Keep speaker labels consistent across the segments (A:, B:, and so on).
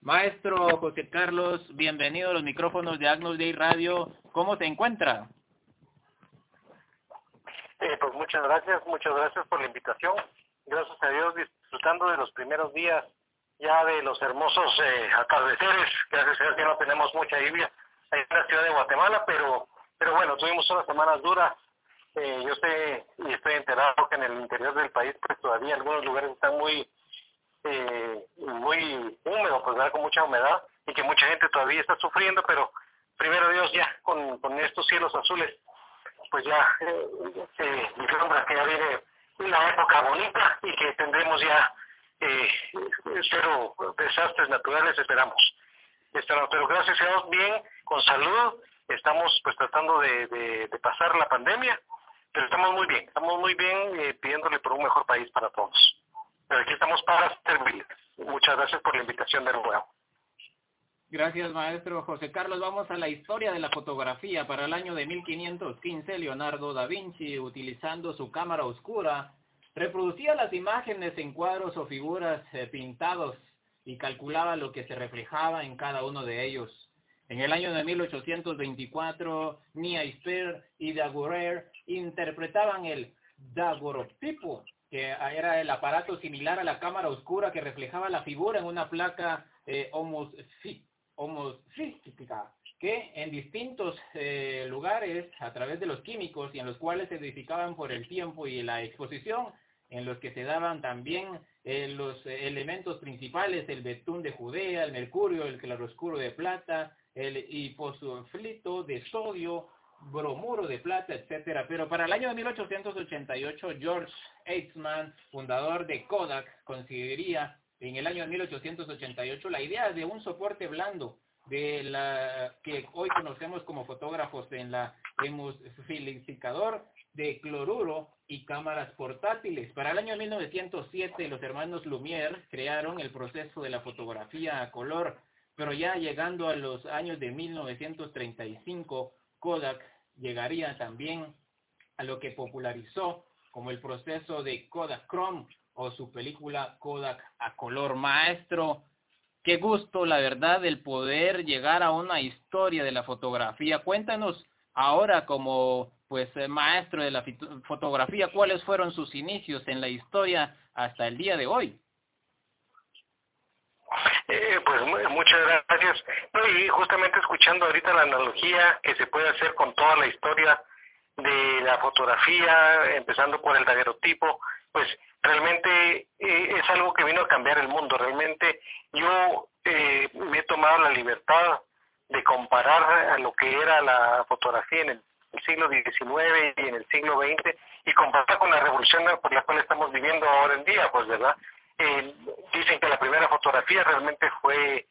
A: Maestro José Carlos, bienvenido a los micrófonos de Agnus Day Radio. ¿Cómo se encuentra?
B: Eh, pues muchas gracias, muchas gracias por la invitación. Gracias a Dios disfrutando de los primeros días ya de los hermosos eh, atardeceres, gracias a Dios ya no tenemos mucha lluvia en la ciudad de Guatemala, pero pero bueno, tuvimos unas semanas duras. Eh, yo sé y estoy enterado que en el interior del país pues todavía algunos lugares están muy eh, muy húmedos, pues con mucha humedad y que mucha gente todavía está sufriendo, pero primero Dios ya con, estos cielos azules pues ya eh, vislumbra que ya viene una época bonita y que tendremos ya eh, desastres naturales, esperamos. Pero gracias a Dios, bien, con salud, estamos pues tratando de, de, pasar la pandemia, pero estamos muy bien, estamos muy bien eh, pidiéndole por un mejor país para todos. Pero aquí estamos para servirles. Muchas gracias por la invitación de nuevo.
A: Gracias, maestro José Carlos. Vamos a la historia de la fotografía. Para el año de 1515, Leonardo da Vinci, utilizando su cámara oscura, reproducía las imágenes en cuadros o figuras eh, pintados y calculaba lo que se reflejaba en cada uno de ellos. En el año de 1824, Speer y Daguerre interpretaban el daguerrotipo, que era el aparato similar a la cámara oscura que reflejaba la figura en una placa eh, homosfística, que en distintos eh, lugares, a través de los químicos y en los cuales se edificaban por el tiempo y la exposición, en los que se daban también eh, los elementos principales, el betún de Judea, el mercurio, el claroscuro de plata, el hiposulfito de sodio, bromuro de plata, etcétera. Pero para el año de 1888, George Eastman, fundador de Kodak, consideraría en el año de 1888 la idea de un soporte blando de la que hoy conocemos como fotógrafos en la hemosfilificador de cloruro y cámaras portátiles. Para el año 1907 los hermanos Lumière crearon el proceso de la fotografía a color, pero ya llegando a los años de 1935 Kodak llegaría también a lo que popularizó como el proceso de Kodak Chrome o su película Kodak a color maestro. Qué gusto, la verdad, el poder llegar a una historia de la fotografía. Cuéntanos ahora como pues eh, maestro de la fotografía, ¿cuáles fueron sus inicios en la historia hasta el día de hoy?
B: Eh, pues muchas gracias. y justamente escuchando ahorita la analogía que se puede hacer con toda la historia de la fotografía, empezando por el daguerrotipo, pues realmente eh, es algo que vino a cambiar el mundo. Realmente yo eh, me he tomado la libertad de comparar a lo que era la fotografía en el siglo XIX y en el siglo XX y comparar con la revolución por la cual estamos viviendo ahora en día, pues, ¿verdad? Eh, dicen que la primera fotografía realmente fue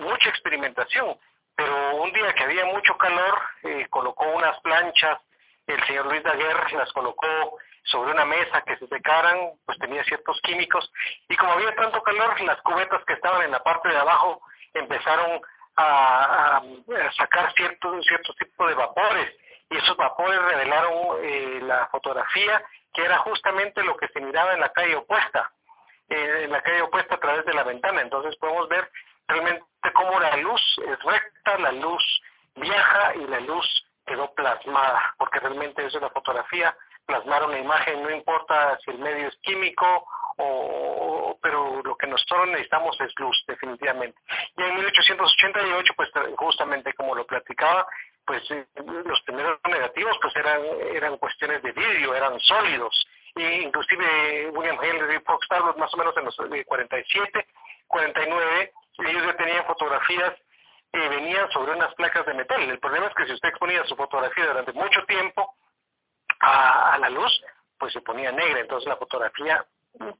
B: mucha experimentación, pero un día que había mucho calor, colocó unas planchas, el señor Luis Daguerre las colocó sobre una mesa que se secaran, pues tenía ciertos químicos, y como había tanto calor, las cubetas que estaban en la parte de abajo empezaron a, sacar cierto, cierto tipo de vapores, y esos vapores revelaron eh, la fotografía que era justamente lo que se miraba en la calle opuesta, en la calle opuesta a través de la ventana. Entonces podemos ver realmente cómo la luz es recta, la luz viaja y la luz quedó plasmada, porque realmente es la fotografía, plasmar una imagen, no importa si el medio es químico o, pero lo que nosotros necesitamos es luz, definitivamente. Y en 1888, pues justamente como lo platicaba, pues eh, los primeros negativos pues eran eran cuestiones de vidrio, eran sólidos. E inclusive William Henry Fox Talbot más o menos en los 47, 49, ellos ya tenían fotografías que venían sobre unas placas de metal. El problema es que si usted exponía su fotografía durante mucho tiempo a la luz, pues se ponía negra, entonces la fotografía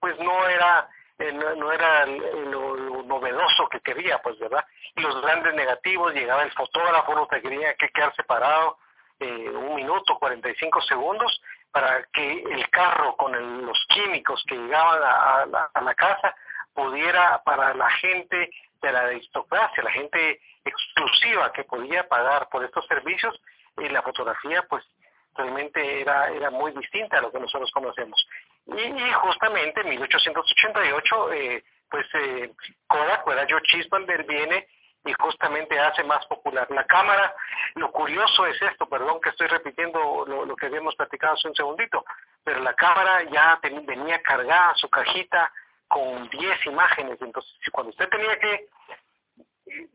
B: pues no era eh, no, era lo, novedoso que quería, pues, ¿verdad? Y los grandes negativos, llegaba el fotógrafo, no te quería que quedar separado eh, un minuto, 45 segundos, para que el carro con los químicos que llegaban a, la casa pudiera para la gente de la aristocracia, la gente exclusiva que podía pagar por estos servicios, y la fotografía pues realmente era, era muy distinta a lo que nosotros conocemos. Y, justamente en 1888 eh, pues eh, Kodak, Chisman viene y justamente hace más popular. La cámara, lo curioso es esto, perdón que estoy repitiendo lo, que habíamos platicado hace un segundito, pero la cámara ya venía cargada su cajita con 10 imágenes, entonces cuando usted tenía que,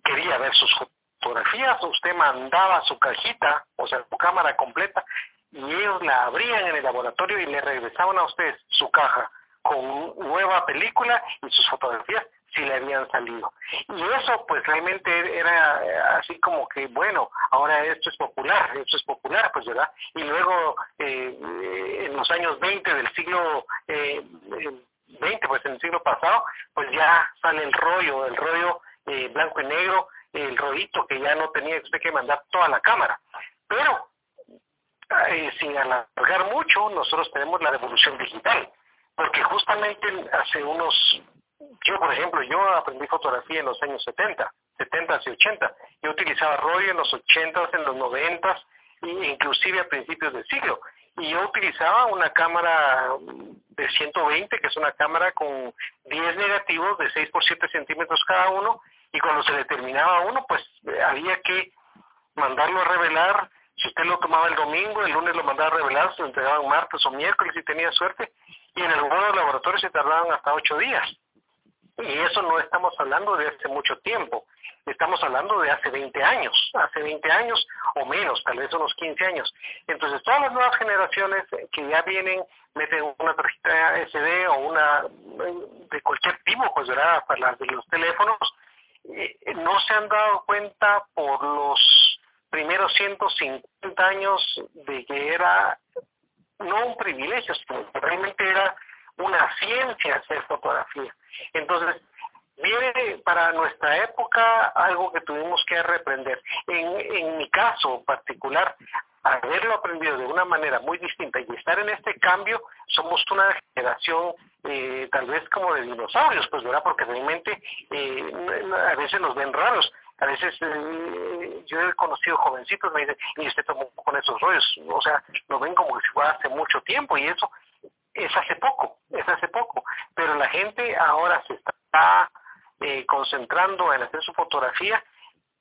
B: quería ver sus fotografías, usted mandaba su cajita, o sea, su cámara completa, y ellos la abrían en el laboratorio y le regresaban a usted su caja con nueva película y sus fotografías si le habían salido. Y eso pues realmente era eh, así como que, bueno, ahora esto es popular, esto es popular, pues, ¿verdad? Y luego eh, en los años 20 del siglo eh, 20, pues en el siglo pasado, pues ya sale el rollo, el rollo eh, blanco y negro, el rollito que ya no tenía usted que mandar toda la cámara. Pero, eh, sin alargar mucho, nosotros tenemos la revolución digital, porque justamente hace unos yo, por ejemplo, yo aprendí fotografía en los años 70, 70 y 80. Yo utilizaba rollo en los 80, en los 90 e inclusive a principios del siglo. Y yo utilizaba una cámara de 120, que es una cámara con 10 negativos de 6 por 7 centímetros cada uno, y cuando se determinaba uno, pues había que mandarlo a revelar. Si usted lo tomaba el domingo, el lunes lo mandaba a revelar, se lo entregaban martes o miércoles si tenía suerte, y en algunos laboratorios se tardaban hasta 8 días. Y eso no estamos hablando de hace mucho tiempo, estamos hablando de hace 20 años, hace 20 años o menos, tal vez unos 15 años. Entonces todas las nuevas generaciones que ya vienen, meten una tarjeta SD o una de cualquier tipo, pues ¿verdad? para las de los teléfonos, eh, no se han dado cuenta por los primeros 150 años de que era no un privilegio, sino realmente era una ciencia hacer fotografía. Entonces, viene para nuestra época algo que tuvimos que reprender. En, mi caso particular, haberlo aprendido de una manera muy distinta y estar en este cambio, somos una generación eh, tal vez como de dinosaurios, pues verdad, porque realmente eh, a veces nos ven raros. A veces eh, yo he conocido jovencitos, me dicen, y usted tomó con esos rollos, o sea, lo ven como si fuera hace mucho tiempo y eso es hace poco, es hace poco, pero la gente ahora se está eh, concentrando en hacer su fotografía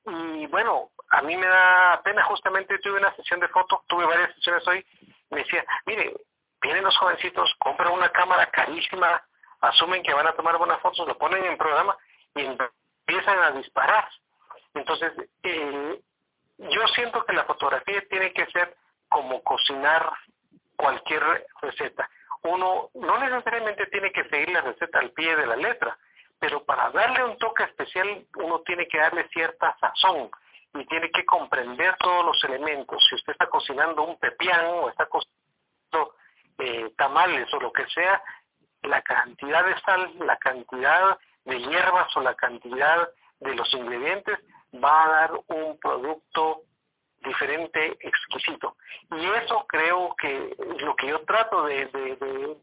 B: y bueno, a mí me da pena, justamente tuve una sesión de fotos, tuve varias sesiones hoy, me decía, mire, vienen los jovencitos, compran una cámara carísima, asumen que van a tomar buenas fotos, lo ponen en programa y empiezan a disparar. Entonces, eh, yo siento que la fotografía tiene que ser como cocinar cualquier receta uno no necesariamente tiene que seguir la receta al pie de la letra, pero para darle un toque especial uno tiene que darle cierta sazón y tiene que comprender todos los elementos. Si usted está cocinando un pepián o está cocinando eh, tamales o lo que sea, la cantidad de sal, la cantidad de hierbas o la cantidad de los ingredientes va a dar un producto diferente, exquisito. Y eso creo que es lo que yo trato de,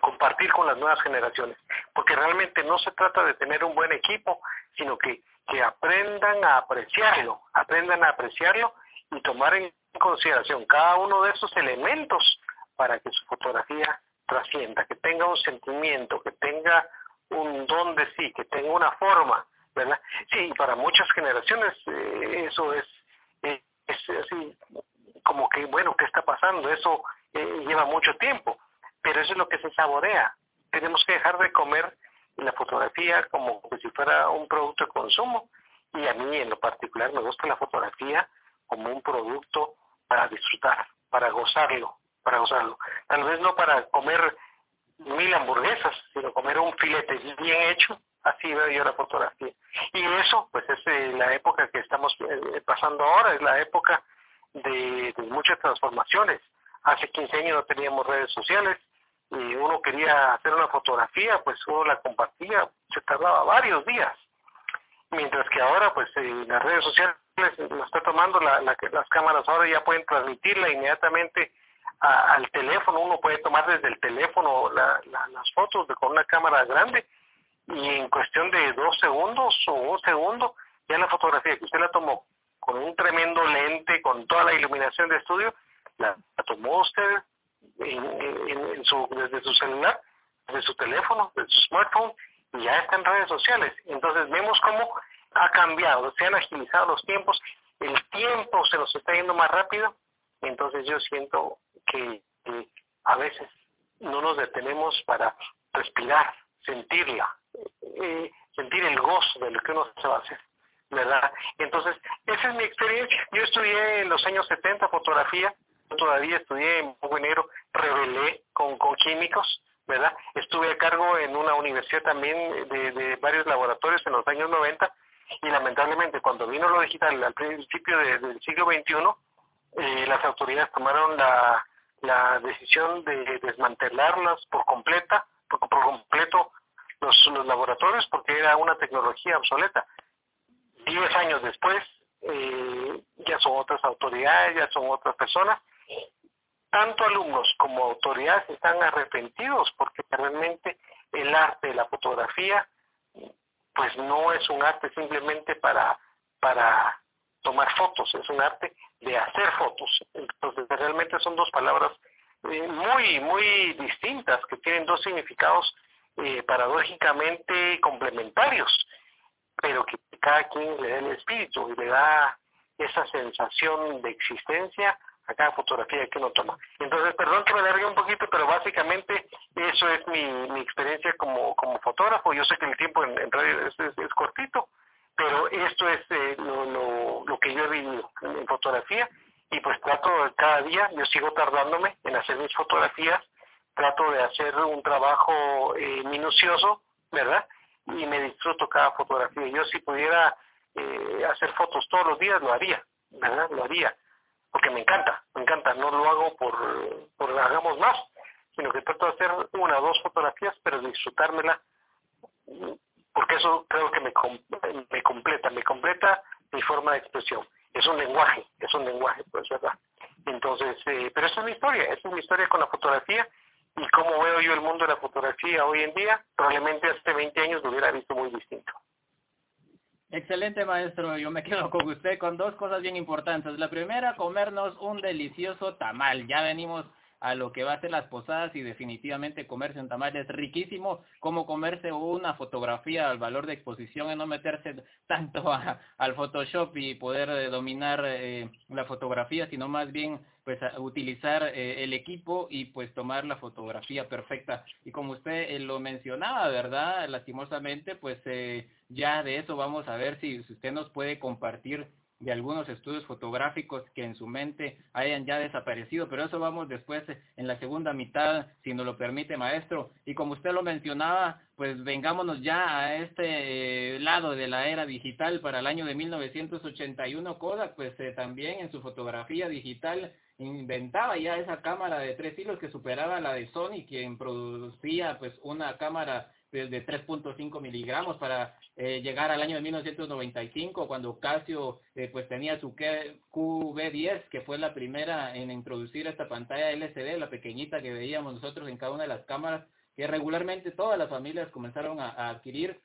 B: compartir con las nuevas generaciones, porque realmente no se trata de tener un buen equipo, sino que, que aprendan a apreciarlo, aprendan a apreciarlo y tomar en consideración cada uno de esos elementos para que su fotografía trascienda, que tenga un sentimiento, que tenga un don de sí, que tenga una forma, ¿verdad? Sí, para muchas generaciones eh, eso es así como que, bueno, ¿qué está pasando? Eso eh, lleva mucho tiempo, pero eso es lo que se saborea. Tenemos que dejar de comer la fotografía como si fuera un producto de consumo y a mí en lo particular me gusta la fotografía como un producto para disfrutar, para gozarlo, para gozarlo. Tal vez no para comer mil hamburguesas, sino comer un filete bien hecho así veo yo la fotografía. Y eso, pues es eh, la época que estamos eh, pasando ahora, es la época de, muchas transformaciones. Hace 15 años no teníamos redes sociales y uno quería hacer una fotografía, pues uno la compartía, se tardaba varios días. Mientras que ahora, pues eh, las redes sociales lo está tomando, la, las cámaras ahora ya pueden transmitirla inmediatamente al teléfono, uno puede tomar desde el teléfono las fotos de, con una cámara grande y en cuestión de dos segundos o un segundo, ya la fotografía que usted la tomó con un tremendo lente, con toda la iluminación de estudio, la, tomó usted en, su, desde su celular, desde su teléfono, desde su smartphone, y ya está en redes sociales. Entonces vemos cómo ha cambiado, se han agilizado los tiempos, el tiempo se nos está yendo más rápido, entonces yo siento que, a veces no nos detenemos para respirar, sentirla, eh, sentir el gozo de lo que uno se va a hacer. ¿verdad? Entonces, esa es mi experiencia. Yo estudié en los años 70 fotografía, todavía estudié en Poco Negro, revelé con, con químicos, ¿verdad? Estuve a cargo en una universidad también de, de varios laboratorios en los años 90 y lamentablemente cuando vino lo digital al principio del siglo XXI, eh, las autoridades tomaron la, la decisión de desmantelarlas por completa, por, completo los, laboratorios porque era una tecnología obsoleta. Diez años después eh, ya son otras autoridades, ya son otras personas. Tanto alumnos como autoridades están arrepentidos porque realmente el arte de la fotografía pues no es un arte simplemente para, para tomar fotos, es un arte de hacer fotos. Entonces realmente son dos palabras eh, muy, muy distintas que tienen dos significados eh, paradójicamente complementarios, pero que cada quien le da el espíritu y le da esa sensación de existencia a cada fotografía que uno toma. Entonces, perdón que me largue un poquito, pero básicamente eso es mi, mi experiencia como, como fotógrafo. Yo sé que el tiempo en, radio es, es, cortito, pero esto es eh, lo, lo, lo, que yo he vivido en, fotografía y pues trato cada día, yo sigo tardándome en hacer mis fotografías, trato de hacer un trabajo eh, minucioso, ¿verdad? Y me disfruto cada fotografía. Yo si pudiera eh, hacer fotos todos los días, lo haría, ¿verdad? Lo haría porque me encanta, me encanta, no lo hago por, por hagamos más, sino que trato de hacer una o dos fotografías, pero disfrutármela, porque eso creo que me, me completa, me completa mi forma de expresión. Es un lenguaje, es un lenguaje, pues, ¿verdad? Entonces, eh, pero es mi historia, es mi historia con la fotografía y cómo veo yo el mundo de la fotografía hoy en día, probablemente hace 20 años lo hubiera visto muy distinto.
A: Excelente maestro, yo me quedo con usted con dos cosas bien importantes. La primera, comernos un delicioso tamal. Ya venimos a lo que va a ser las posadas y definitivamente comerse un tamal es riquísimo, como comerse una fotografía al valor de exposición y no meterse tanto al Photoshop y poder eh, dominar eh, la fotografía, sino más bien pues utilizar eh, el equipo y pues tomar la fotografía perfecta. Y como usted lo mencionaba, ¿verdad? Lastimosamente, pues ya de eso vamos a ver si, usted nos puede compartir de algunos estudios fotográficos que en su mente hayan ya desaparecido, pero eso vamos después en la segunda mitad, si nos lo permite, maestro. Y como usted lo mencionaba, pues vengámonos ya a este lado de la era digital para el año de 1981. Kodak, pues también en su fotografía digital inventaba ya esa cámara de tres hilos que superaba la de Sony, quien producía pues una cámara de 3.5 miligramos para eh, llegar al año de 1995 cuando Casio eh, pues tenía su QV10 que fue la primera en introducir esta pantalla LCD, la pequeñita que veíamos nosotros en cada una de las cámaras que regularmente todas las familias comenzaron a adquirir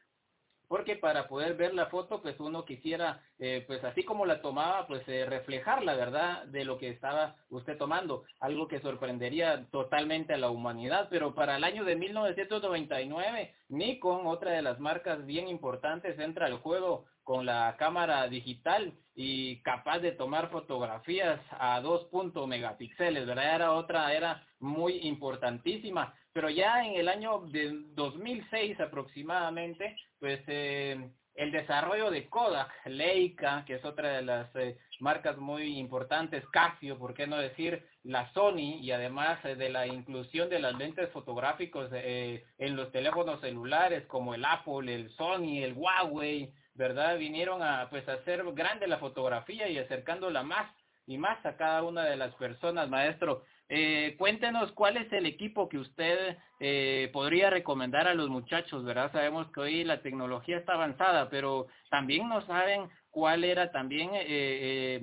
A: porque para poder ver la foto, pues uno quisiera, eh, pues así como la tomaba, pues eh, reflejar la verdad de lo que estaba usted tomando, algo que sorprendería totalmente a la humanidad, pero para el año de 1999, Nikon, otra de las marcas bien importantes, entra al juego con la cámara digital y capaz de tomar fotografías a 2. megapíxeles, ¿verdad? Era otra, era muy importantísima pero ya en el año de 2006 aproximadamente, pues eh, el desarrollo de Kodak, Leica, que es otra de las eh, marcas muy importantes, Casio, por qué no decir la Sony, y además eh, de la inclusión de las lentes fotográficos en los teléfonos celulares como el Apple, el Sony, el Huawei, ¿verdad? Vinieron a pues hacer grande la fotografía y acercándola más y más a cada una de las personas, maestro. Eh, cuéntenos cuál es el equipo que usted eh, podría recomendar a los muchachos, ¿verdad? Sabemos que hoy la tecnología está avanzada, pero también no saben cuál era también eh, eh,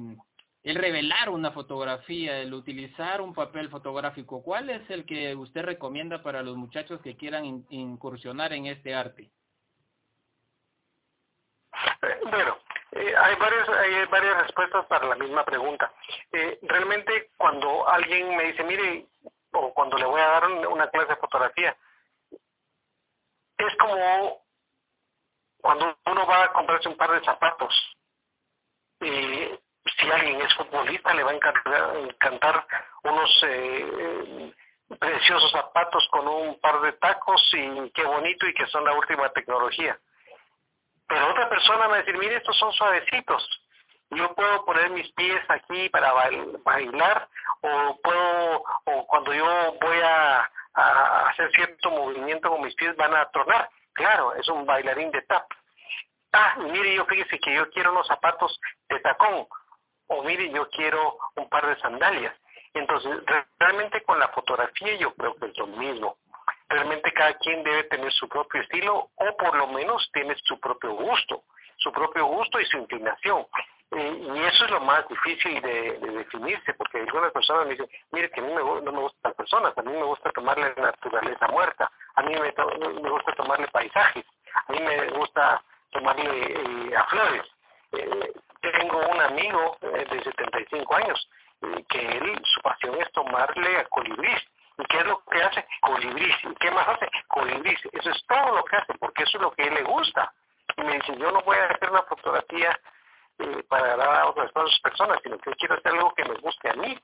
A: el revelar una fotografía, el utilizar un papel fotográfico. ¿Cuál es el que usted recomienda para los muchachos que quieran incursionar en este arte?
B: Bueno, eh, hay, varias, hay varias respuestas para la misma pregunta. Eh, realmente cuando alguien me dice, mire, o cuando le voy a dar una clase de fotografía, es como cuando uno va a comprarse un par de zapatos, eh, si alguien es futbolista le va a encantar, unos eh, preciosos zapatos con un par de tacos y qué bonito y que son la última tecnología. Pero otra persona va a decir, mire, estos son suavecitos. Yo puedo poner mis pies aquí para bailar o puedo, o cuando yo voy a, hacer cierto movimiento con mis pies van a tronar. Claro, es un bailarín de tap. Ah, mire, yo fíjese que yo quiero unos zapatos de tacón. O mire, yo quiero un par de sandalias. Entonces, realmente con la fotografía yo creo que es lo mismo. Realmente cada quien debe tener su propio estilo o por lo menos tiene su propio gusto, su propio gusto y su inclinación. Eh, y eso es lo más difícil de, definirse, porque algunas personas me dicen, mire que a mí me, no me gustan personas, a mí me gusta tomarle naturaleza muerta, a mí me, gusta tomarle paisajes, a mí me gusta tomarle eh, a flores. Eh, tengo un amigo de 75 años que él, su pasión es tomarle a colibrís. ¿Y qué es lo que hace? Colibrís. ¿Y qué más hace? Colibrís. Eso es todo lo que hace, porque eso es lo que él le gusta. Y me dice, yo no voy a hacer una fotografía eh, para dar a otras personas, sino que quiero hacer algo que me guste a mí.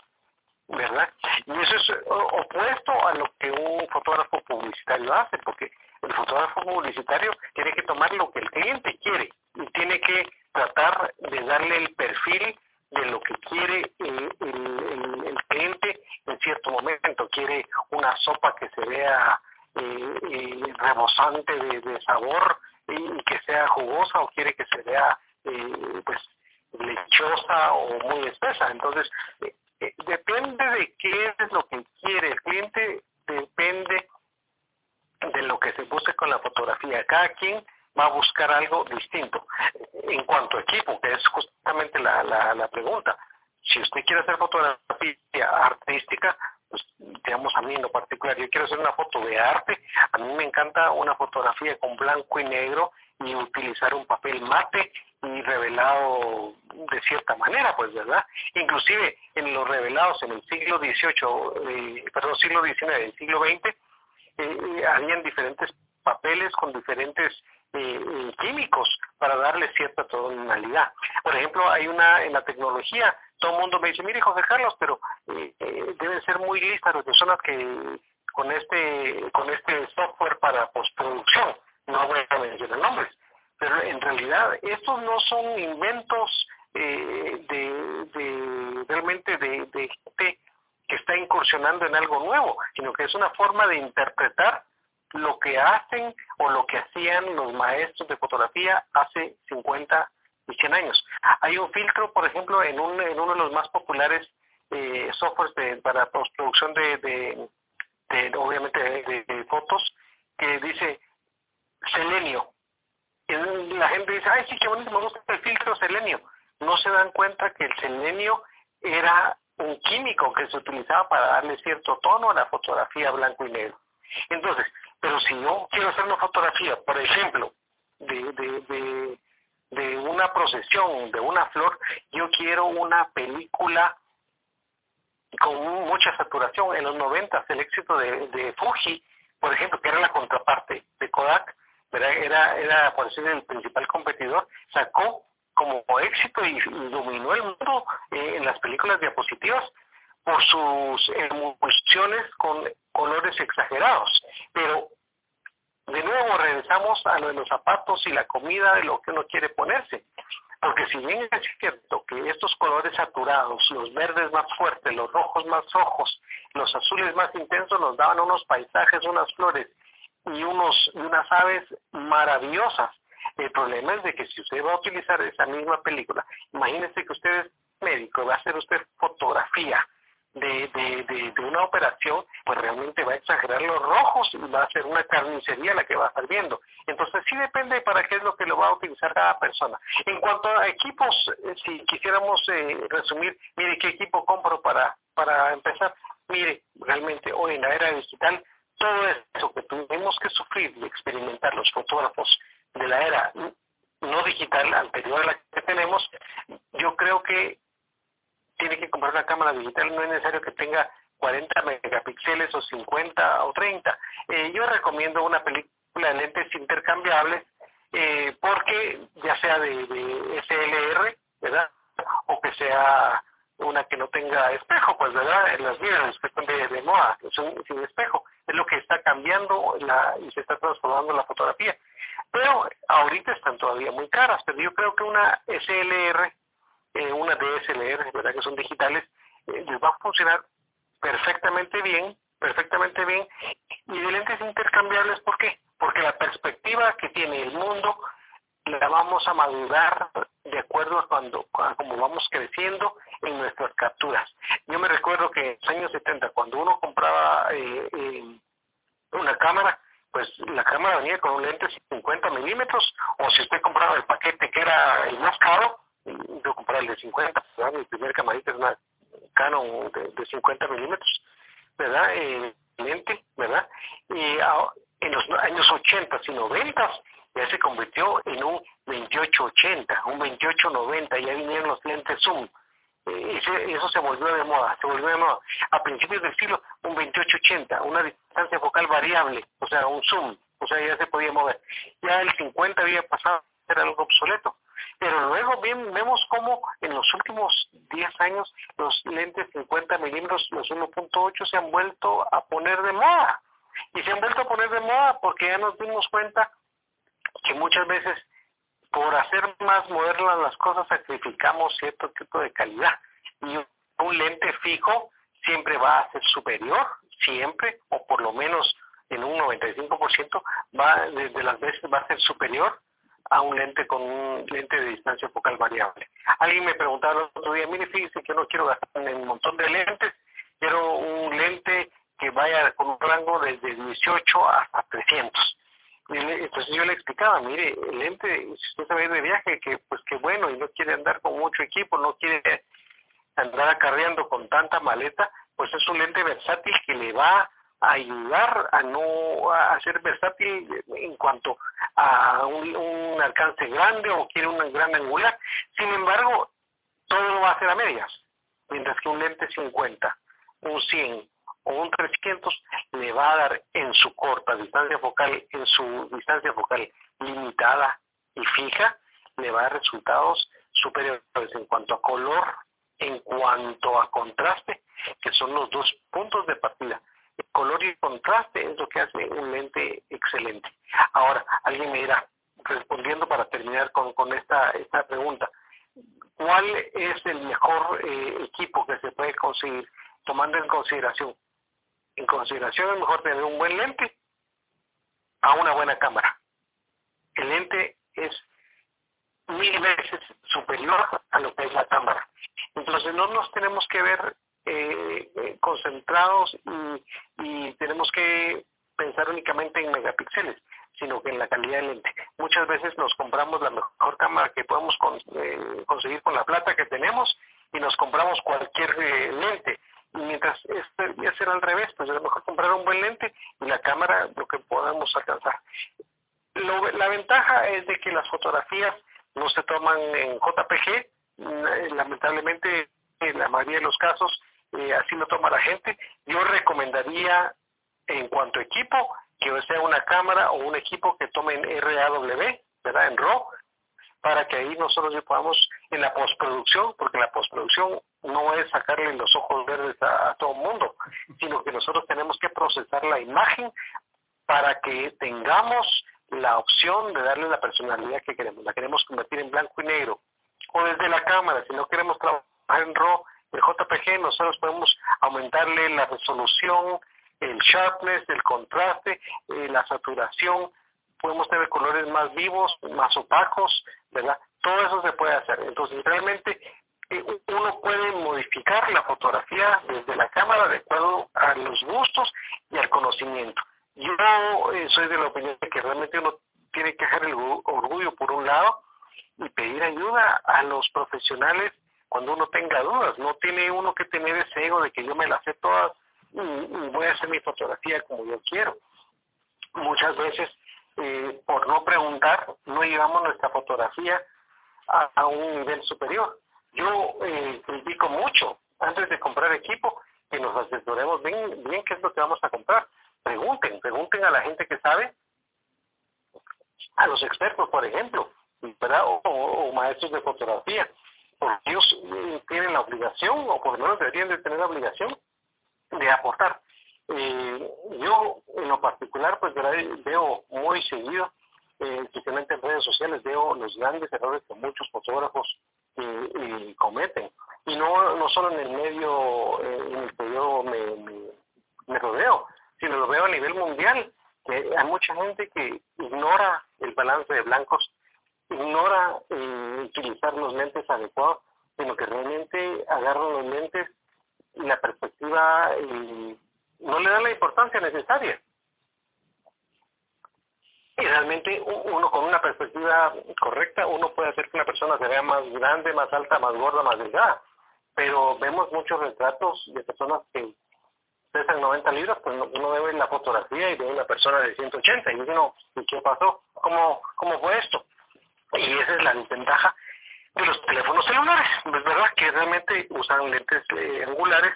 B: ¿verdad? Y eso es opuesto a lo que un fotógrafo publicitario hace, porque el fotógrafo publicitario tiene que tomar lo que el cliente quiere y tiene que tratar de darle el perfil de lo que quiere el, cliente en cierto momento. Quiere una sopa que se vea eh, eh, rebosante de, sabor y, que sea jugosa o quiere que se vea eh, pues lechosa o muy espesa. Entonces, depende de qué es lo que quiere el cliente, depende de lo que se busque con la fotografía. Cada quien va a buscar algo distinto. En cuanto a equipo, que es justamente la, la, pregunta, si usted quiere hacer fotografía artística, pues digamos a mí en lo particular, yo quiero hacer una foto de arte, a mí me encanta una fotografía con blanco y negro y utilizar un papel mate y revelado de cierta manera, pues, ¿verdad? Inclusive en los revelados en el siglo XVIII, eh, perdón, siglo XIX, el siglo XX, eh, eh, diferentes papeles con diferentes eh, químicos para darle cierta tonalidad. Por ejemplo, hay una en la tecnología, todo el mundo me dice, mire José Carlos, pero eh, eh, deben ser muy listas las personas que con este con este software para postproducción, no voy a mencionar nombres, pero en realidad estos no son inventos eh, de, de, realmente de, de gente que está incursionando en algo nuevo, sino que es una forma de interpretar lo que hacen o lo que hacían los maestros de fotografía hace 50 y 100 años. Hay un filtro, por ejemplo, en, un, en uno de los más populares eh, softwares para postproducción de, de, obviamente, de, fotos, que dice selenio. La gente dice, ay, sí, qué bonito, me gusta el filtro selenio. No se dan cuenta que el selenio era un químico que se utilizaba para darle cierto tono a la fotografía blanco y negro. Entonces, pero si yo quiero hacer una fotografía, por ejemplo, de, de, de, una procesión, de una flor, yo quiero una película con mucha saturación. En los 90, el éxito de, Fuji, por ejemplo, que era la contraparte de Kodak, era, era por decir, el principal competidor, sacó como éxito y, dominó el mundo eh, en las películas diapositivas por sus emulsiones con colores exagerados. Pero de nuevo regresamos a lo de los zapatos y la comida de lo que uno quiere ponerse. Porque si bien es cierto que estos colores saturados, los verdes más fuertes, los rojos más rojos, los azules más intensos nos daban unos paisajes, unas flores y, unos, unas aves maravillosas. El problema es de que si usted va a utilizar esa misma película, imagínese que usted es médico, va a hacer usted fotografía de, de, de, una operación, pues realmente va a exagerar los rojos y va a ser una carnicería la que va a estar viendo. Entonces sí depende para qué es lo que lo va a utilizar cada persona. En cuanto a equipos, eh, si quisiéramos eh, resumir, mire qué equipo compro para, para empezar. Mire, realmente hoy en la era digital, todo eso que tuvimos que sufrir y experimentar los fotógrafos de la era no digital anterior a la que tenemos, yo creo que tiene que comprar una cámara digital, no es necesario que tenga 40 megapíxeles o 50 o 30. Eh, yo recomiendo una película de lentes intercambiables eh, porque ya sea de, SLR, ¿verdad? O que sea una que no tenga espejo, pues verdad, en las vidas de, de moda, sin espejo, es lo que está cambiando la, y se está transformando la fotografía. Pero ahorita están todavía muy caras, pero yo creo que una SLR, eh, una DSLR, verdad que son digitales, eh, les va a funcionar perfectamente bien, perfectamente bien, y de lentes intercambiables, ¿por qué? Porque la perspectiva que tiene el mundo la vamos a madurar de acuerdo a cuando a como vamos creciendo en nuestras capturas. Yo me recuerdo que en los años 70, cuando uno compraba eh, eh, una cámara, pues la cámara venía con un lente 50 milímetros, o si usted compraba el paquete que era el más caro, yo compré el de 50, mi primer camarita es una Canon de, 50 milímetros, ¿verdad? Eh, lente, ¿verdad? Y en los años 80 y 90 ya se convirtió en un 2880, un 2890, ya vinieron los lentes zoom. Eh, eso se volvió de moda, se volvió de moda. A principios del siglo, un 2880, una distancia focal variable, o sea, un zoom, o sea, ya se podía mover. Ya el 50 había pasado a ser algo obsoleto. Pero luego bien, vemos cómo en los últimos 10 años los lentes 50 milímetros, los 1.8, se han vuelto a poner de moda. Y se han vuelto a poner de moda porque ya nos dimos cuenta que muchas veces por hacer más modernas las cosas sacrificamos cierto tipo de calidad. Y un lente fijo siempre va a ser superior, siempre, o por lo menos en un 95% va, desde las veces va a ser superior a un lente con un lente de distancia focal variable. Alguien me preguntaba el otro día, mire, fíjese que no quiero gastar un montón de lentes, quiero un lente que vaya con un rango desde 18 hasta 300 entonces yo le explicaba, mire, el lente, si usted se va de viaje, que pues qué bueno, y no quiere andar con mucho equipo, no quiere andar acarreando con tanta maleta, pues es un lente versátil que le va a ayudar a no a ser versátil en cuanto a un, alcance grande o quiere un gran angular. Sin embargo, todo lo va a hacer a medias, mientras que un lente 50, un 100 o un 300 le va a dar en su corta distancia focal, en su distancia focal limitada y fija, le va a dar resultados superiores en cuanto a color, en cuanto a contraste, que son los dos puntos de partida. Color y contraste es lo que hace un lente excelente. Ahora, alguien me dirá, respondiendo para terminar con, con esta, esta pregunta, ¿cuál es el mejor eh, equipo que se puede conseguir tomando en consideración en consideración es mejor tener un buen lente a una buena cámara. El lente es mil veces superior a lo que es la cámara. Entonces no nos tenemos que ver eh, eh, concentrados y, tenemos que pensar únicamente en megapíxeles, sino que en la calidad del lente. Muchas veces nos compramos la mejor cámara que podemos eh, conseguir con la plata que tenemos y nos compramos cualquier lente mientras esto debería ser al revés, pues es mejor comprar un buen lente y la cámara lo que podamos alcanzar. la ventaja es de que las fotografías no se toman en JPG, lamentablemente en la mayoría de los casos eh, así lo toma la gente. Yo recomendaría en cuanto a equipo que sea una cámara o un equipo que tome en RAW, ¿verdad? En RAW, para que ahí nosotros podamos en la postproducción, porque la postproducción no es sacarle los ojos verdes a, todo el mundo, sino que nosotros tenemos que procesar la imagen para que tengamos la opción de darle la personalidad que queremos. La queremos convertir en blanco y negro. O desde la cámara, si no queremos trabajar en RAW, Nosotros podemos aumentarle la resolución, el sharpness, el contraste, eh, la saturación, podemos tener colores más vivos, más opacos, ¿verdad? Todo eso se puede hacer. Entonces, realmente eh, uno puede modificar la fotografía desde la cámara de acuerdo a los gustos y al conocimiento. Yo eh, soy de la opinión de que realmente uno tiene que dejar el orgullo por un lado y pedir ayuda a los profesionales uno tenga dudas. No tiene uno que tener ese ego de que yo me la sé todas y voy a hacer mi fotografía como yo quiero. Muchas veces eh, por no preguntar, no llevamos nuestra fotografía a, un nivel superior. Yo eh, mucho, antes de comprar equipo, que nos asesoremos bien, bien qué es lo que vamos a comprar. Pregunten, pregunten a la gente que sabe a los expertos, por ejemplo, ¿verdad? O, maestros de fotografía, porque ellos eh, tienen la o por lo menos deberían de tener la obligación, de aportar. Eh, yo, en lo particular, pues veo muy seguido, eh, especialmente en redes sociales, veo los grandes errores que muchos fotógrafos eh, cometen. Y no, no solo en el medio en el que me, me rodeo, sino lo veo a nivel mundial hay mucha gente que ignora el balance de blancos, ignora eh, utilizar los lentes adecuados, sino que realmente agarran los lentes y la perspectiva y no le dan la importancia necesaria. Y realmente uno con una perspectiva correcta, uno puede hacer que una persona se vea más grande, más alta, más gorda, más delgada. Pero vemos muchos retratos de personas que pesan 90 libras, pues uno ve la fotografía y ve una persona de 180 y dice, no, ¿y qué pasó? ¿Cómo, cómo fue esto? Y esa es la desventaja de los teléfonos celulares. Es verdad que realmente usan lentes eh, angulares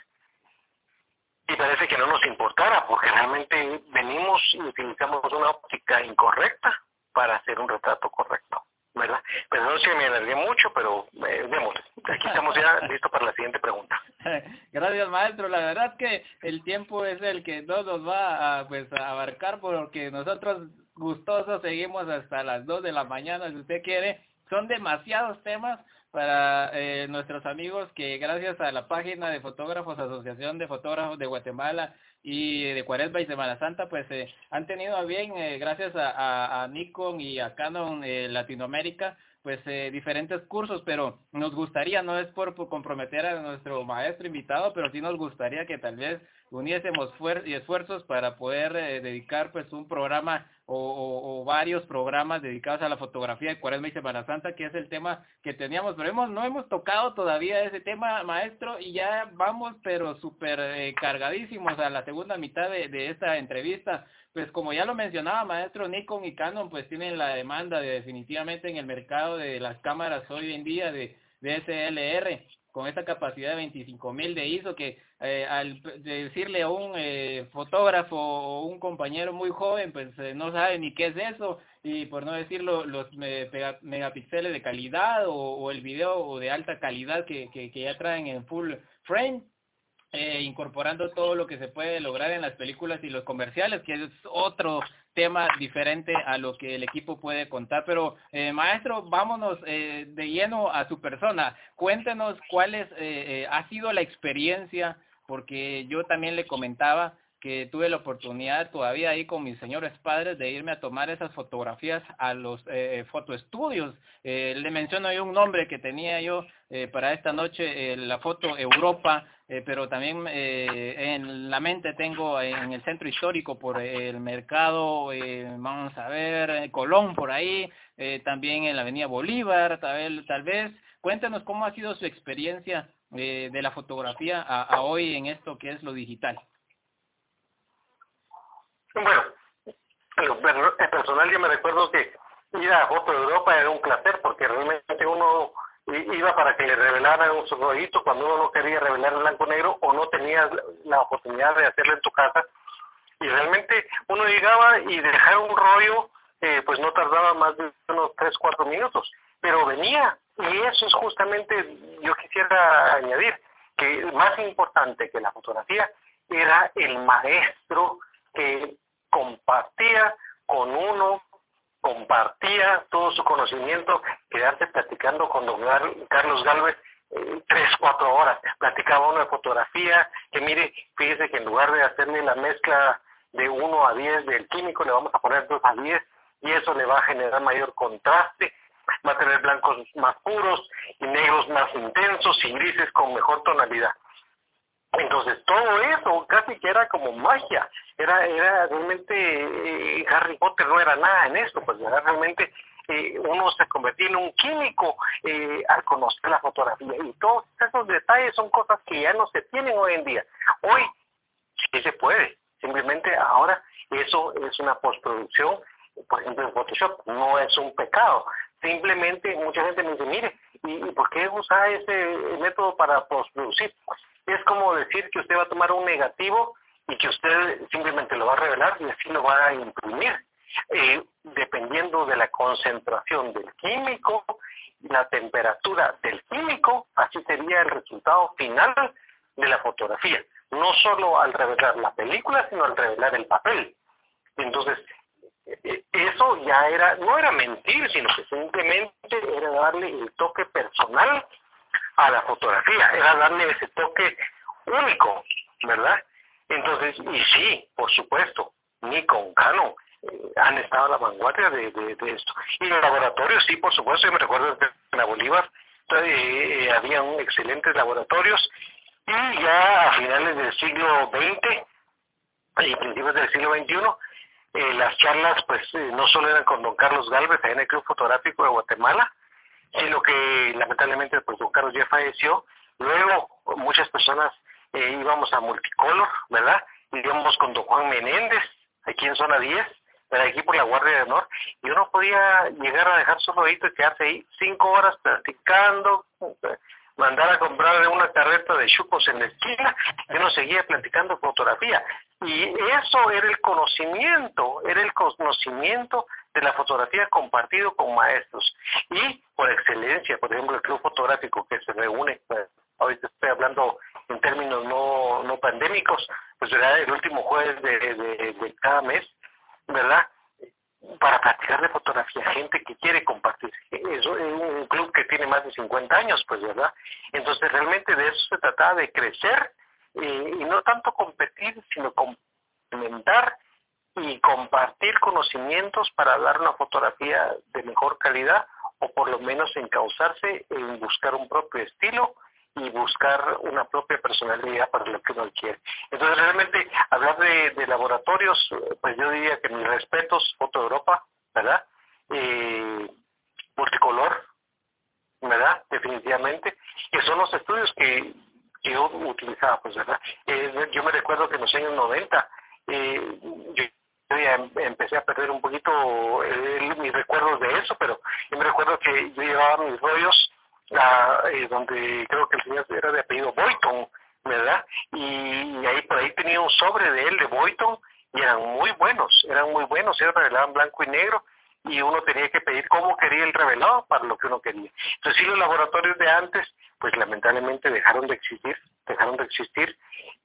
B: y parece que no nos importara porque realmente venimos y utilizamos una óptica incorrecta para hacer un retrato correcto. ¿Verdad? Perdón si me alargué mucho, pero eh, aquí estamos ya listos para la siguiente pregunta.
A: Gracias, maestro. La verdad que el tiempo es el que no nos va a, pues, a abarcar porque nosotros gustosos seguimos hasta las 2 de la mañana, si usted quiere. Son demasiados temas para eh, nuestros amigos que gracias a la página de fotógrafos, Asociación de Fotógrafos de Guatemala, y de Cuaresma y Semana Santa, pues eh, han tenido bien, eh, gracias a, a, Nikon y a Canon eh, Latinoamérica, pues diferentes cursos, pero nos gustaría, no es por, comprometer a nuestro maestro invitado, pero sí nos gustaría que tal vez uniésemos esfuerzos para poder dedicar pues un programa o, varios programas dedicados a la fotografía de Cuaresma y Semana Santa, que es el tema que teníamos, pero hemos, no hemos tocado todavía ese tema, maestro, y ya vamos, pero súper eh, cargadísimos a la segunda mitad de, de esta entrevista. Pues como ya lo mencionaba, maestro, Nikon y Canon pues tienen la demanda de definitivamente en el mercado de las cámaras hoy en día de DSLR con esta capacidad de 25.000 de ISO que eh, al decirle a un eh, fotógrafo o un compañero muy joven pues eh, no sabe ni qué es eso. Y por no decirlo los megapíxeles de calidad o, el video de alta calidad que, que, que ya traen en full frame incorporando todo lo que se puede lograr en las películas y los comerciales, que es otro tema diferente a lo que el equipo puede contar. Pero, eh, maestro, vámonos eh, de lleno a su persona. Cuéntenos cuál es, eh, ha sido la experiencia, porque yo también le comentaba que tuve la oportunidad todavía ahí con mis señores padres de irme a tomar esas fotografías a los eh, fotoestudios. Eh, le menciono yo un nombre que tenía yo eh, para esta noche, eh, la foto Europa, eh, pero también eh, en la mente tengo en el centro histórico por el mercado, vamos a ver, Colón por ahí, también en la avenida Bolívar, tal tal vez. Cuéntanos cómo ha sido su experiencia de la fotografía a, hoy en esto que es lo digital.
B: Bueno, en personal yo me recuerdo que ir a Foto Europa era un placer porque realmente uno iba para que le revelaran un rollito cuando uno no quería revelar en blanco negro o no tenía la oportunidad de hacerlo en tu casa. Y realmente uno llegaba y dejar un rollo, eh, pues no tardaba más de unos 3, 4 minutos, pero venía. Y eso es justamente, yo quisiera añadir, que más importante que la fotografía era el maestro que compartía con uno, compartía todo su conocimiento, quedarse platicando con don Carlos Galvez eh, tres, cuatro horas. Platicaba uno fotografía, que mire, fíjese que en lugar de hacerle la mezcla de 1 a 10 del químico, le vamos a poner 2 a 10 y eso le va a generar mayor contraste, va a tener blancos más puros y negros más intensos y grises con mejor tonalidad. Entonces todo eso casi que era como magia, era era realmente eh, Harry Potter no era nada en esto, pues era realmente eh, uno se convertía en un químico eh, al conocer la fotografía y todos esos detalles son cosas que ya no se tienen hoy en día. Hoy sí se puede, simplemente ahora eso es una postproducción, por ejemplo en Photoshop, no es un pecado, simplemente mucha gente me dice, mire, ¿y, por qué usa ese método para postproducir? Es como decir que usted va a tomar un negativo y que usted simplemente lo va a revelar y así lo va a imprimir. eh, dependiendo de la concentración del químico, la temperatura del químico, así sería el resultado final de la fotografía. No solo al revelar la película, sino al revelar el papel. Entonces, e, eso ya era, no era mentir, sino que simplemente era darle el toque personal a la fotografía, era darle ese toque único, ¿verdad? Entonces, y sí, por supuesto, Nikon, Canon, eh, han estado a la vanguardia de, de, esto. Y los laboratorios, sí, por supuesto, yo me recuerdo que en la Bolívar eh, habían excelentes laboratorios y ya a finales del siglo XX y principios del siglo XXI, eh, las charlas pues eh, no solo eran con don Carlos Galvez en el Club Fotográfico de Guatemala, sino que lamentablemente pues don Carlos ya falleció. Luego muchas personas eh, íbamos a Multicolor, ¿verdad? Íbamos con don Juan Menéndez, aquí en zona 10, aquí por la Guardia de Honor, y uno podía llegar a dejar su rodito y quedarse ahí cinco horas platicando, mandar a comprar una carreta de chucos en la esquina, y uno seguía platicando fotografía. Y eso era el conocimiento, era el conocimiento de la fotografía compartido con maestros. Y por excelencia, por ejemplo, el club fotográfico que se reúne, pues, ahorita estoy hablando en términos no, no pandémicos, pues ¿verdad? el último jueves de, de, cada mes, ¿verdad? Para practicar de fotografía, gente que quiere compartir. Es un club que tiene más de 50 años, pues, ¿verdad? Entonces, realmente de eso se trataba de crecer y no tanto competir, sino complementar y compartir conocimientos para dar una fotografía de mejor calidad o por lo menos encauzarse en buscar un propio estilo y buscar una propia personalidad para lo que uno quiere. Entonces realmente hablar de, laboratorios, pues yo diría que mis respetos, Foto Europa, ¿verdad? Eh, multicolor, ¿verdad? Definitivamente, que son los estudios que yo utilizaba, pues, ¿verdad? Eh, yo me recuerdo que en los años 90 eh, yo, ya em, empecé a perder un poquito eh, mis recuerdos de eso, pero yo me recuerdo que yo llevaba mis rollos a, eh, donde creo que el señor era de apellido Boyton, ¿verdad? Y, ahí por ahí tenía un sobre de él, de Boyton, y eran muy buenos, eran muy buenos, se revelaban blanco y negro, y uno tenía que pedir cómo quería el revelado para lo que uno quería. Entonces, sí, los laboratorios de antes, pues lamentablemente dejaron de existir, dejaron de existir,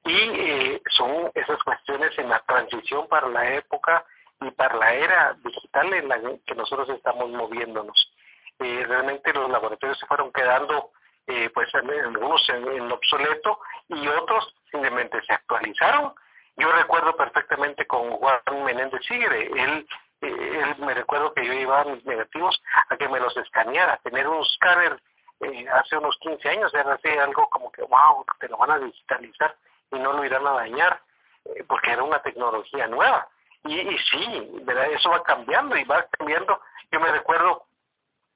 B: y eh, son esas cuestiones en la transición para la época y para la era digital en la que nosotros estamos moviéndonos. Eh, realmente los laboratorios se fueron quedando, eh, pues algunos en, en obsoleto y otros simplemente se actualizaron. Yo recuerdo perfectamente con Juan Menéndez Sigre, él él me recuerdo que yo llevaba mis negativos a que me los escaneara, tener un escáner eh, hace unos 15 años era así algo como que wow, te lo van a digitalizar y no lo irán a dañar, eh, porque era una tecnología nueva. Y, y sí, ¿verdad? eso va cambiando y va cambiando. Yo me recuerdo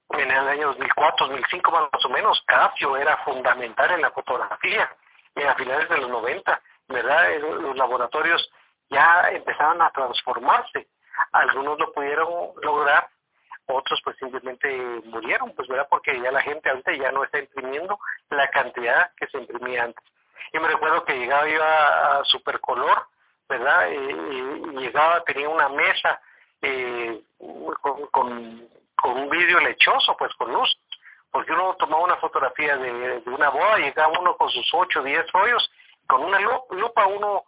B: en el año 2004, 2005 más o menos, Casio era fundamental en la fotografía, y a finales de los 90, ¿verdad? Los laboratorios ya empezaban a transformarse algunos lo pudieron lograr, otros pues simplemente murieron, pues verdad, porque ya la gente ahorita ya no está imprimiendo la cantidad que se imprimía antes. Y me recuerdo que llegaba yo a, Supercolor, ¿verdad? y llegaba, tenía una mesa eh, con, con, un vidrio lechoso, pues con luz, porque uno tomaba una fotografía de, una boda, llegaba uno con sus 8 o 10 rollos, con una lupa uno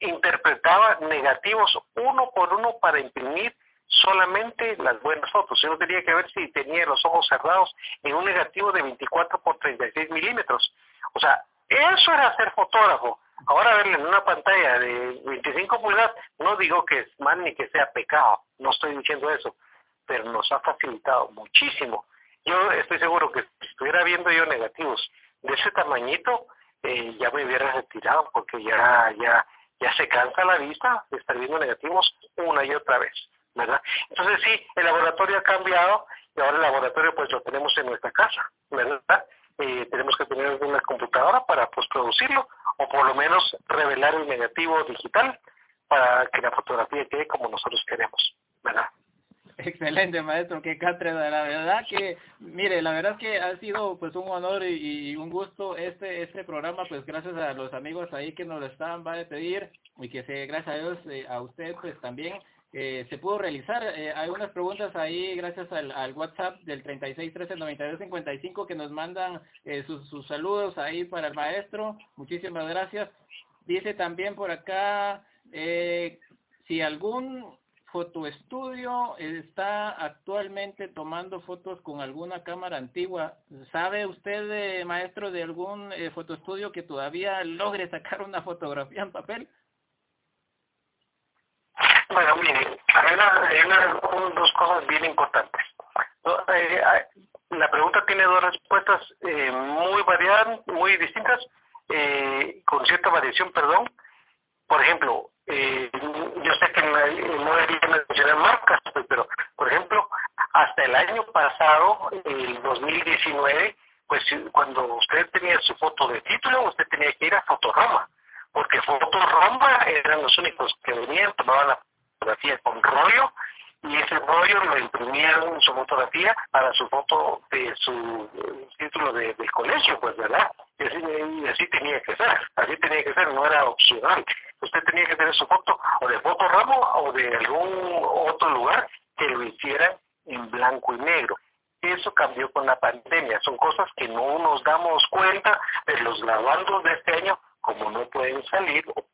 B: interpretaba negativos uno por uno para imprimir solamente las buenas fotos. Yo tenía que ver si tenía los ojos cerrados en un negativo de 24 por 36 milímetros. O sea, eso era ser fotógrafo. Ahora verle en una pantalla de 25 pulgadas, no digo que es mal ni que sea pecado, no estoy diciendo eso, pero nos ha facilitado muchísimo. Yo estoy seguro que si estuviera viendo yo negativos de ese tamañito, eh, ya me hubiera retirado porque ya, ya, ya se cansa la vista de estar viendo negativos una y otra vez, ¿verdad? Entonces sí, el laboratorio ha cambiado y ahora el laboratorio pues lo tenemos en nuestra casa, ¿verdad? Tener una computadora para pues producirlo o por lo menos revelar el negativo digital para que la fotografía quede como nosotros queremos, ¿verdad?
A: Excelente, maestro, qué cátedra. La verdad que, mire, la verdad que ha sido pues un honor y, un gusto este este programa, pues gracias a los amigos ahí que nos lo estaban va a pedir y que se, gracias a Dios, eh, a usted pues también eh, se pudo realizar. Eh, hay unas preguntas ahí gracias al, al WhatsApp del 36139255 que nos mandan eh, sus, saludos ahí para el maestro. Muchísimas gracias. Dice también por acá eh, si algún fotoestudio está actualmente tomando fotos con alguna cámara antigua. ¿Sabe usted, maestro, de algún eh, fotoestudio que todavía logre sacar una fotografía en papel?
B: Bueno, mire, hay, dos cosas bien importantes. Eh, la pregunta tiene dos respuestas eh, muy variadas, muy distintas, eh, con cierta variación, perdón. Por ejemplo, yo sé que no, debería mencionar marcas, pero por ejemplo, hasta el año pasado, el 2019, pues cuando usted tenía su foto de título, usted tenía que ir a Fotorama, porque Fotorama eran los únicos que venían, tomaban la fotografía con rollo y ese rollo lo imprimían su fotografía para su foto de su título de, del colegio, pues, ¿verdad? Y así, así tenía que ser, así tenía que ser, no era opcional usted tenía que tener su foto o de foto ramo o de algún otro lugar que lo hiciera en blanco y negro. Eso cambió con la pandemia. Son cosas que no nos damos cuenta, pero los graduandos de este año, como no pueden salir, o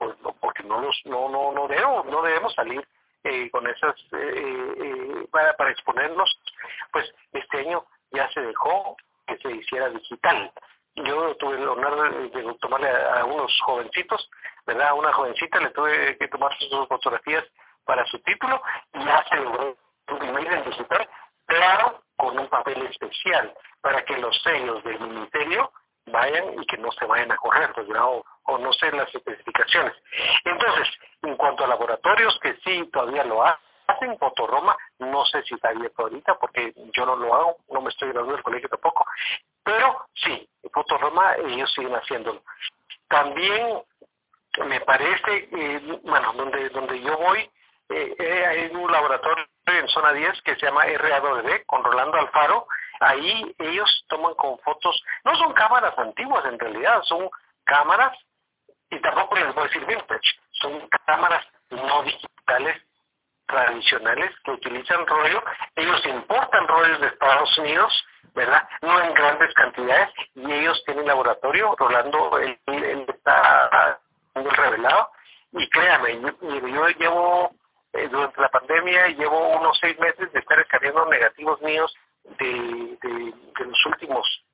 B: porque no los no no no debemos, no debemos salir eh, con esas eh, eh, para, para exponernos, pues este año ya se dejó que se hiciera digital yo tuve el honor de, tomarle a, unos jovencitos, ¿verdad? A una jovencita le tuve que tomar sus fotografías para su título y ya se logró imprimir en digital, claro, con un papel especial para que los sellos del ministerio vayan y que no se vayan a correr, pues, o, no sé las especificaciones. Entonces, en cuanto a laboratorios que sí todavía lo hacen, Fotoroma, no sé si está abierto ahorita porque yo no lo hago, no me estoy graduando del colegio tampoco, pero sí, Fotoroma ellos siguen haciéndolo. También me parece, bueno, donde, donde yo voy, eh, eh, hay un laboratorio en zona 10 que se llama RAWD con Rolando Alfaro, ahí ellos toman con fotos, no son cámaras antiguas en realidad, son cámaras, y tampoco les voy a decir vintage, son cámaras no digitales tradicionales que utilizan rollo, ellos importan rollos de Estados Unidos, ¿verdad? No en grandes cantidades, y ellos tienen laboratorio, Rolando él, está revelado, y créame, yo, llevo, eh, durante la pandemia, llevo unos seis meses de estar escaneando negativos míos de, de, los últimos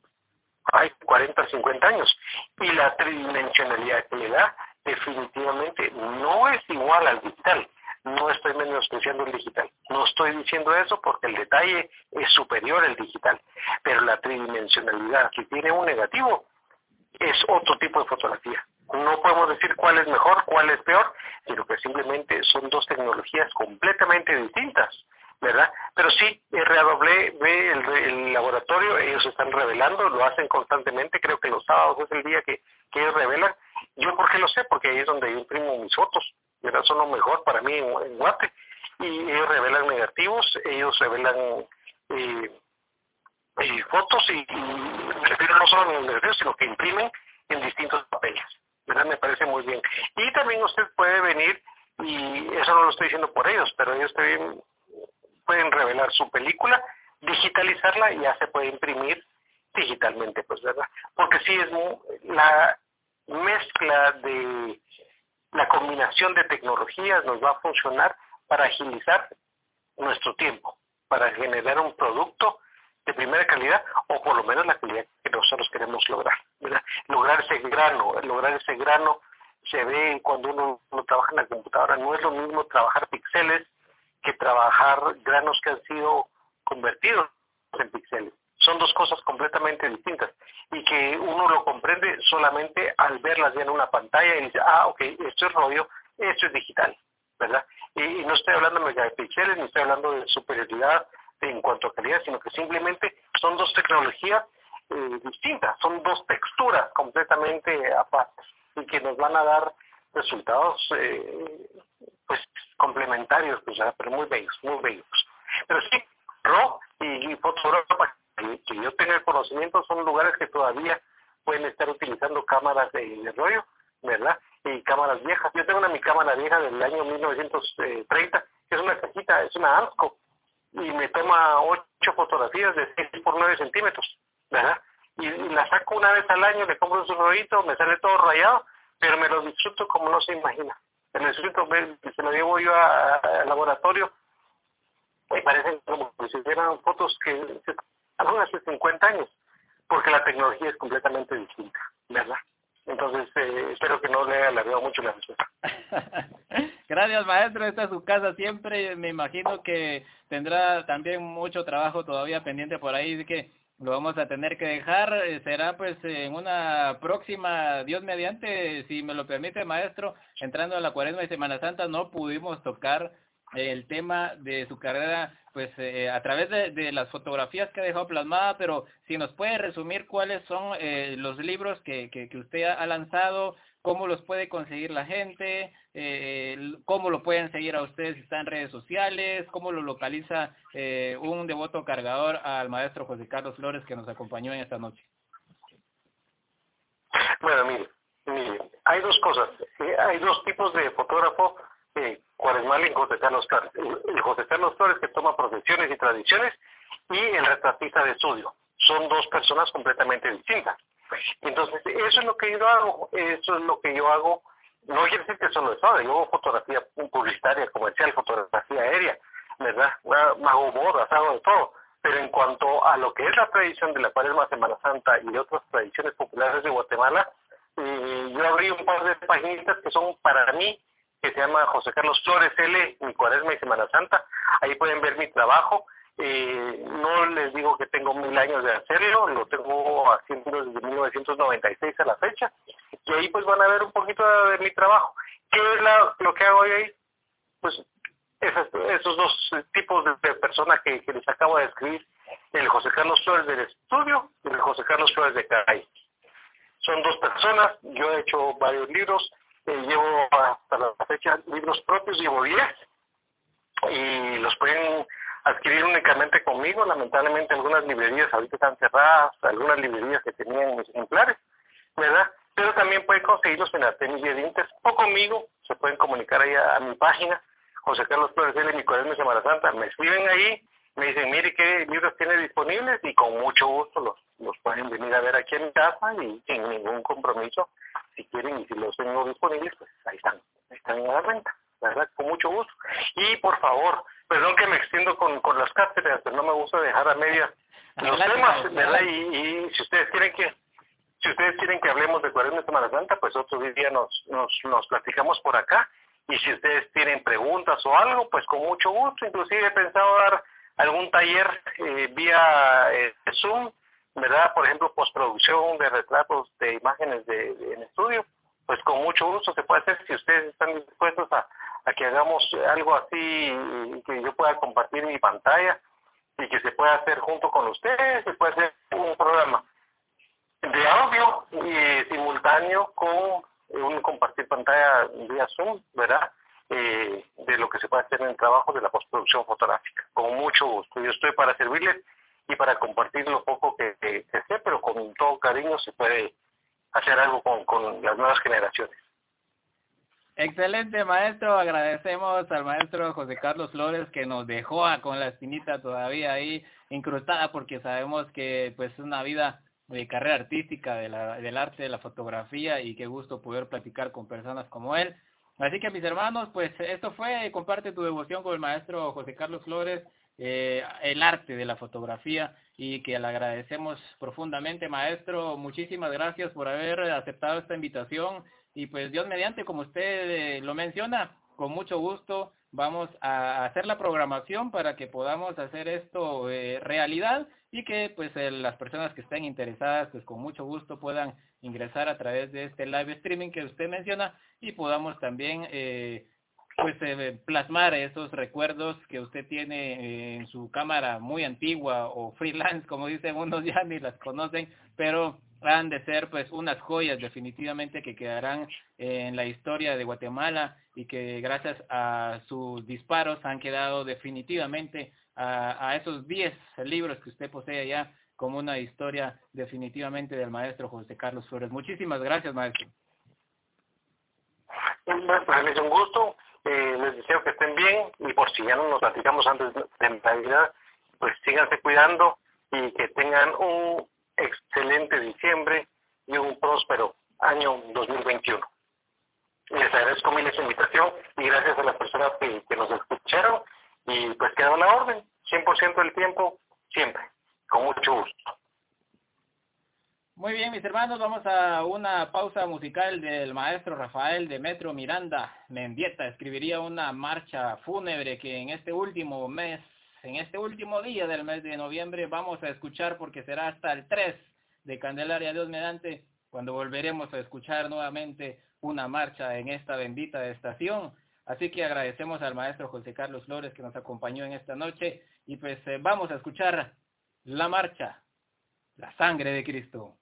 B: hay 40, 50 años. Y la tridimensionalidad que le da definitivamente no es igual al digital no estoy menospreciando el digital. No estoy diciendo eso porque el detalle es superior al digital. Pero la tridimensionalidad, que tiene un negativo, es otro tipo de fotografía. No podemos decir cuál es mejor, cuál es peor, sino que simplemente son dos tecnologías completamente distintas, ¿verdad? Pero sí, RAW ve el, el laboratorio, ellos están revelando, lo hacen constantemente, creo que los sábados es el día que, que ellos revelan. Yo, ¿por qué lo sé? Porque ahí es donde yo imprimo mis fotos ¿verdad? son lo mejor para mí en, Guate. Y ellos revelan negativos, ellos revelan eh, eh, fotos y, me refiero no solo a los negativos, sino que imprimen en distintos papeles. ¿verdad? Me parece muy bien. Y también usted puede venir, y eso no lo estoy diciendo por ellos, pero ellos también pueden revelar su película, digitalizarla y ya se puede imprimir digitalmente, pues, ¿verdad? Porque sí es la mezcla de la combinación de tecnologías nos va a funcionar para agilizar nuestro tiempo, para generar un producto de primera calidad o por lo menos la calidad que nosotros queremos lograr. Lograr ese grano, lograr ese grano se ve cuando uno, uno, trabaja en la computadora. No es lo mismo trabajar píxeles que trabajar granos que han sido convertidos en píxeles. Son dos cosas completamente distintas. Y que uno lo comprende solamente al verlas ya en una pantalla y dice, ah, ok, esto es rollo, esto es digital, ¿verdad? Y, no estoy hablando de megapíxeles, ni estoy hablando de superioridad en cuanto a calidad, sino que simplemente son dos tecnologías eh, distintas, son dos texturas completamente aparte y que nos van a dar resultados eh, pues complementarios, pues, pero muy bellos, muy bellos. Pero sí, RAW y, y que yo tenga conocimiento son lugares que todavía pueden estar utilizando cámaras de, rollo ¿verdad? Y cámaras viejas. Yo tengo una mi cámara vieja del año 1930, que es una cajita, es una ANSCO, y me toma ocho fotografías de 6 por 9 centímetros, ¿verdad? Y, la saco una vez al año, le compro su rollito, me sale todo rayado, pero me lo disfruto como no se imagina. Me lo disfruto, se lo llevo yo al laboratorio y parecen como si hicieran fotos que algunas hace 50 años, porque la tecnología es completamente distinta, ¿verdad? Entonces, eh, espero que no le haya alargado mucho la respuesta.
A: Gracias, maestro. Esta es su casa siempre. Me imagino que tendrá también mucho trabajo todavía pendiente por ahí, así que lo vamos a tener que dejar. Eh, será pues en una próxima, Dios mediante, si me lo permite, maestro, entrando a la cuaresma de Semana Santa, no pudimos tocar el tema de su carrera pues eh, a través de, las fotografías que ha dejado plasmada, pero si nos puede resumir cuáles son eh, los libros que, que, usted ha lanzado, cómo los puede conseguir la gente, eh, cómo lo pueden seguir a ustedes si está en redes sociales, cómo lo localiza un devoto cargador al maestro José Carlos Flores que nos acompañó en esta noche.
B: Bueno, mire, mire hay dos cosas, hay dos tipos de fotógrafo eh, Cuaresmal y José Carlos. El José Carlos Flores que toma profesiones y tradiciones y el retratista de estudio. Son dos personas completamente distintas. Entonces, eso es lo que yo hago, eso es lo que yo hago. No quiere decir que solo eso, yo hago fotografía publicitaria, comercial, fotografía aérea, ¿verdad? Hago bodas, hago de todo. Pero en cuanto a lo que es la tradición de la Cuaresma Semana Santa y otras tradiciones populares de Guatemala, eh, yo abrí un par de páginas que son para mí que se llama José Carlos Flores L, mi cuaresma y Semana Santa. Ahí pueden ver mi trabajo. Eh, no les digo que tengo mil años de hacerlo, lo tengo haciendo desde 1996 a la fecha. Y ahí pues van a ver un poquito de mi trabajo. ¿Qué es lo que hago ahí? Pues esos, dos tipos de, personas que, les acabo de describir, el José Carlos Flores del estudio y el José Carlos Flores de CAI. Son dos personas, yo he hecho varios libros, llevo hasta la fecha libros propios, llevo 10 y los pueden adquirir únicamente conmigo. Lamentablemente algunas librerías ahorita están cerradas, algunas librerías que tenían mis ejemplares, ¿verdad? Pero también pueden conseguirlos en Artemis Dientes o conmigo, se pueden comunicar ahí a, mi página, José Carlos Flores de mi cuaderno de Semana Santa, me escriben ahí, me dicen, mire qué libros tiene disponibles y con mucho gusto los, los pueden venir a ver aquí en mi casa y sin ningún compromiso si quieren y si los tengo disponibles, pues ahí están, están en la renta, ¿verdad? Con mucho gusto. Y por favor, perdón que me extiendo con, con las cátedras, pero no me gusta dejar a media los temas, ¿verdad? Y, si ustedes quieren que si ustedes quieren que hablemos de Cuaresma de Semana Santa, pues otro día nos, nos, nos platicamos por acá. Y si ustedes tienen preguntas o algo, pues con mucho gusto. Inclusive he pensado dar algún taller eh, vía eh, Zoom ¿verdad? Por ejemplo, postproducción de retratos imágenes de, en estudio, pues con mucho gusto se puede hacer si ustedes están dispuestos a, que hagamos algo así y que yo pueda compartir mi pantalla y que se pueda hacer junto con ustedes, se puede hacer un programa de audio y simultáneo con un compartir pantalla vía Zoom, ¿verdad? Eh, de lo que se puede hacer en el trabajo de la postproducción fotográfica. Con mucho gusto. Yo estoy para servirles y para compartir lo poco que, que, sé, pero con todo cariño se puede hacer algo con, con las nuevas generaciones.
A: Excelente, maestro. Agradecemos al maestro José Carlos Flores que nos dejó con la espinita todavía ahí incrustada porque sabemos que pues es una vida de carrera artística del arte, de la fotografía y qué gusto poder platicar con personas como él. Así que mis hermanos, pues esto fue, comparte tu devoción con el maestro José Carlos Flores eh, el arte de la fotografía y que le agradecemos profundamente, maestro. Muchísimas gracias por haber aceptado esta invitación y pues Dios mediante, como usted eh, lo menciona, con mucho gusto vamos a hacer la programación para que podamos hacer esto eh, realidad y que pues las personas que estén interesadas pues con mucho gusto puedan ingresar a través de este live streaming que usted menciona y podamos también eh, pues eh, plasmar esos recuerdos que usted tiene eh, en su cámara muy antigua o freelance, como dicen unos ya ni las conocen, pero han de ser pues unas joyas definitivamente que quedarán en la historia de Guatemala y que gracias a sus disparos han quedado definitivamente a, esos 10 libros que usted posee allá como una historia definitivamente del maestro José Carlos Flores. Muchísimas gracias, maestro.
B: Es un gusto, eh, les deseo que estén bien y por si ya no nos platicamos antes de Navidad, pues síganse cuidando y que tengan un excelente diciembre y un próspero año 2021. Les agradezco mil esa invitación y gracias a las personas que, nos escucharon y pues quedó la orden, 100% del tiempo, siempre, con mucho gusto.
A: Muy bien, mis hermanos, vamos a una pausa musical del maestro Rafael Demetrio Miranda Mendieta. Escribiría una marcha fúnebre que en este último mes, en este último día del mes de noviembre, vamos a escuchar porque será hasta el 3 de Candelaria Dios mediante, cuando volveremos a escuchar nuevamente una marcha en esta bendita estación. Así que agradecemos al maestro José Carlos Flores que nos acompañó en esta noche y pues eh, vamos a escuchar la marcha, la sangre de Cristo.